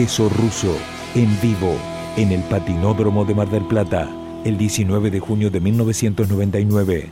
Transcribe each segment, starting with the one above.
Queso ruso en vivo en el Patinódromo de Mar del Plata el 19 de junio de 1999.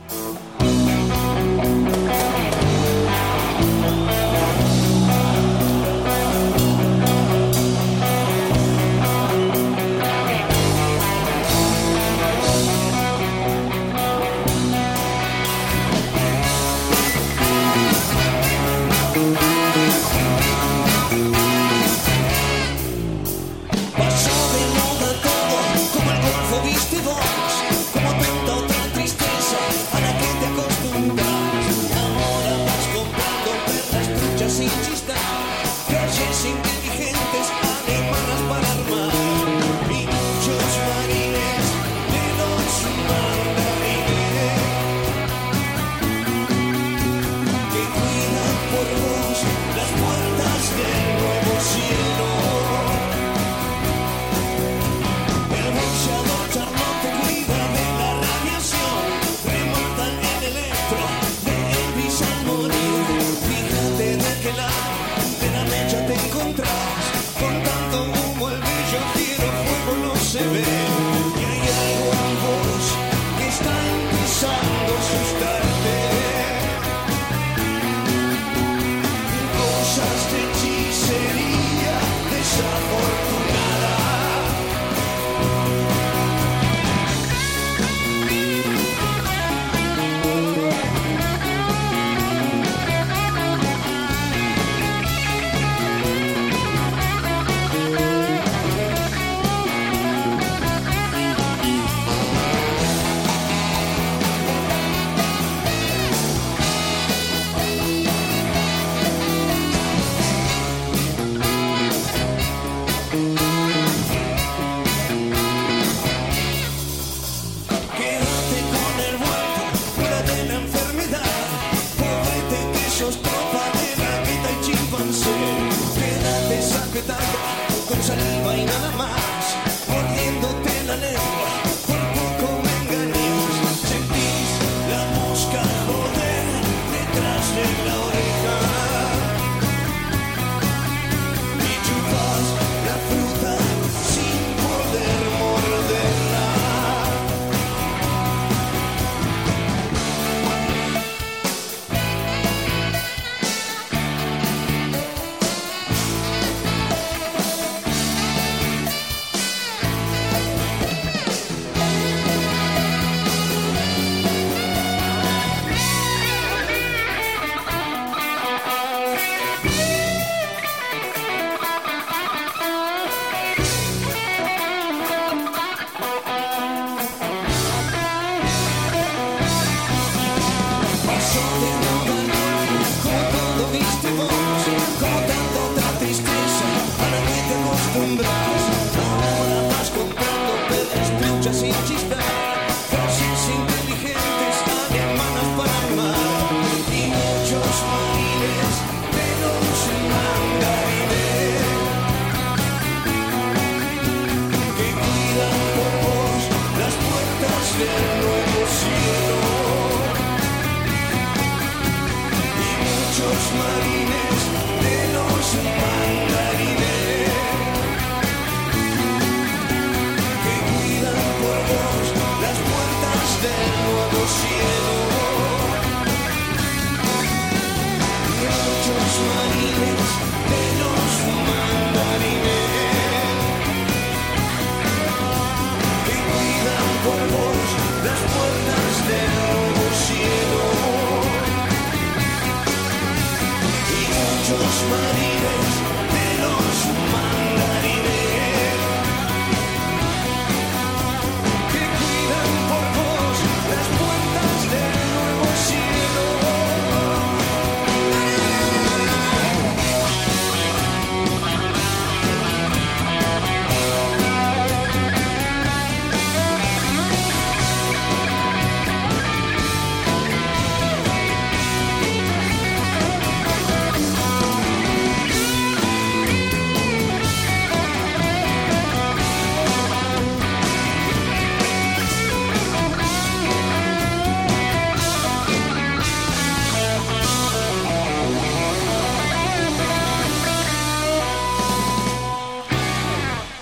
se vê. con saliva y nada más, mordiéndote la lengua. Por poco me engañas, sentís la mosca morder detrás de la muchos marines de los humanos.